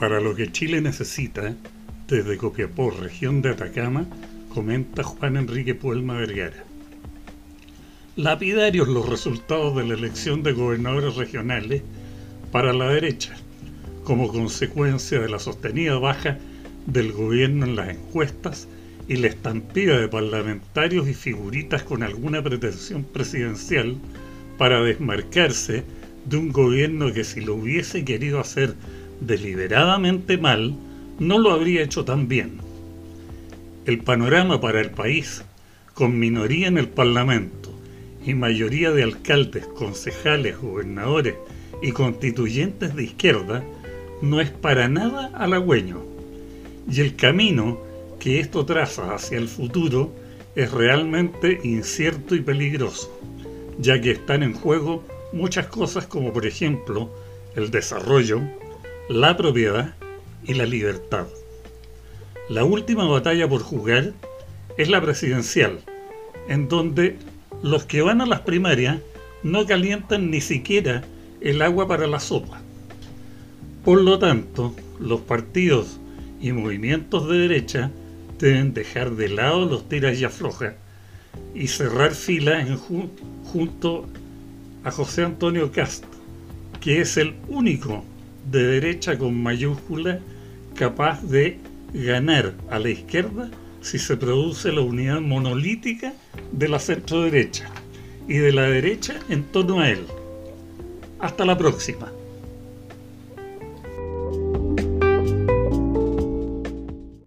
Para lo que Chile necesita, desde Copiapó, región de Atacama, comenta Juan Enrique Puelma Vergara. Lapidarios los resultados de la elección de gobernadores regionales para la derecha, como consecuencia de la sostenida baja del gobierno en las encuestas y la estampida de parlamentarios y figuritas con alguna pretensión presidencial para desmarcarse de un gobierno que si lo hubiese querido hacer deliberadamente mal, no lo habría hecho tan bien. El panorama para el país, con minoría en el Parlamento y mayoría de alcaldes, concejales, gobernadores y constituyentes de izquierda, no es para nada halagüeño. Y el camino que esto traza hacia el futuro es realmente incierto y peligroso, ya que están en juego muchas cosas como por ejemplo el desarrollo, la propiedad y la libertad. La última batalla por jugar es la presidencial, en donde los que van a las primarias no calientan ni siquiera el agua para la sopa. Por lo tanto, los partidos y movimientos de derecha deben dejar de lado los tiras y aflojas y cerrar filas junto a José Antonio Castro, que es el único de derecha con mayúscula capaz de ganar a la izquierda si se produce la unidad monolítica de la centro derecha y de la derecha en torno a él. Hasta la próxima.